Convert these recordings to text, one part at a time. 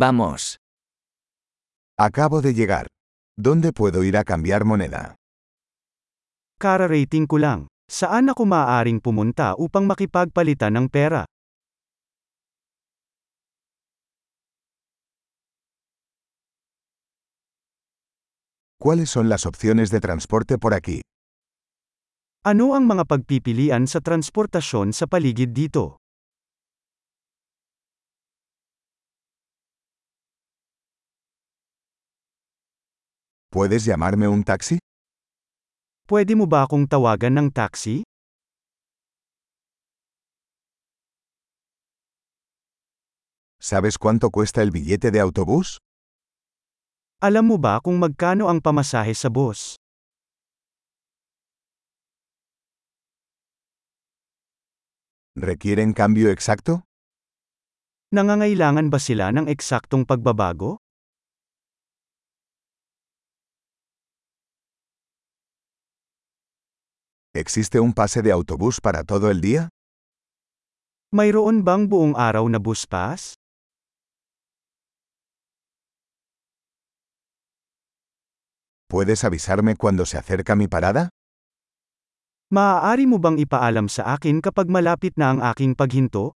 Vamos. Acabo de llegar. ¿Dónde puedo ir a cambiar moneda? Kara-rating ko lang. Saan ako maaaring pumunta upang makipagpalitan ng pera? ¿Cuáles son las opciones de transporte por aquí? Ano ang mga pagpipilian sa transportasyon sa paligid dito? ¿Puedes llamarme un taxi? Pwede mo ba akong tawagan ng taxi? ¿Sabes cuánto cuesta el billete de autobús? Alam mo ba kung magkano ang pamasahe sa bus? ¿Requieren cambio exacto? Nangangailangan ba sila ng eksaktong pagbabago? ¿Existe un pase de autobús para todo el día? Mayroon bang buong araw na bus pass? ¿Puedes avisarme cuando se acerca mi parada? Maaari mo bang ipaalam sa akin kapag malapit na ang aking paghinto?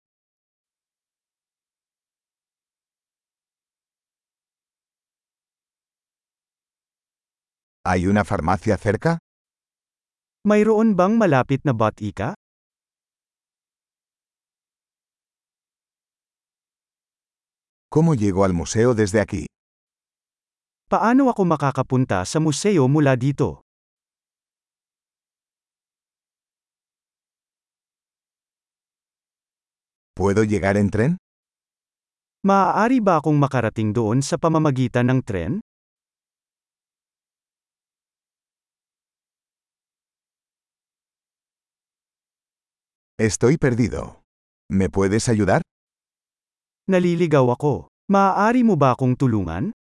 ¿Hay una farmacia cerca? Mayroon bang malapit na botika? ¿Cómo llego al museo desde aquí? Paano ako makakapunta sa museo mula dito? ¿Puedo llegar en tren? Maaari ba akong makarating doon sa pamamagitan ng tren? Estoy perdido. ¿Me puedes ayudar? Naliligaw ako. Maaari mo ba akong tulungan?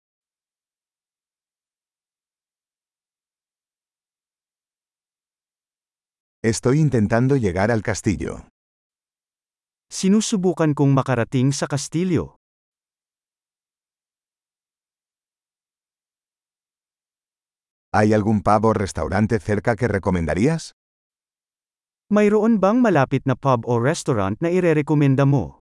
Estoy intentando llegar al castillo. Sinusubukan kong makarating sa kastilyo. ¿Hay algún pub o restaurante cerca que recomendarías? Mayroon bang malapit na pub o restaurant na irerekomenda mo?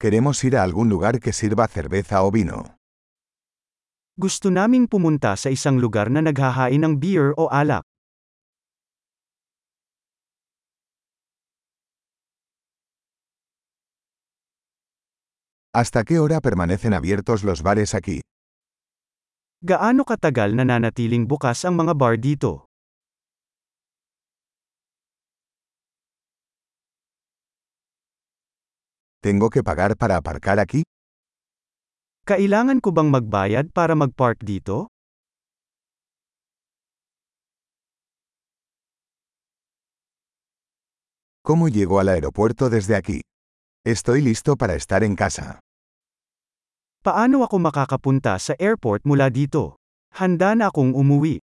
Queremos ir a algún lugar que sirva cerveza o vino. Gusto naming pumunta sa isang lugar na naghahain ng beer o alak. ¿Hasta qué hora permanecen abiertos los bares aquí? Gaano katagal nananatiling bukas ang mga bar dito? ¿Tengo que pagar para aparcar aquí? Kailangan ko bang magbayad para mag-park dito? ¿Cómo llego al aeropuerto desde aquí? Estoy listo para estar en casa. Paano ako makakapunta sa airport mula dito? Handa na akong umuwi.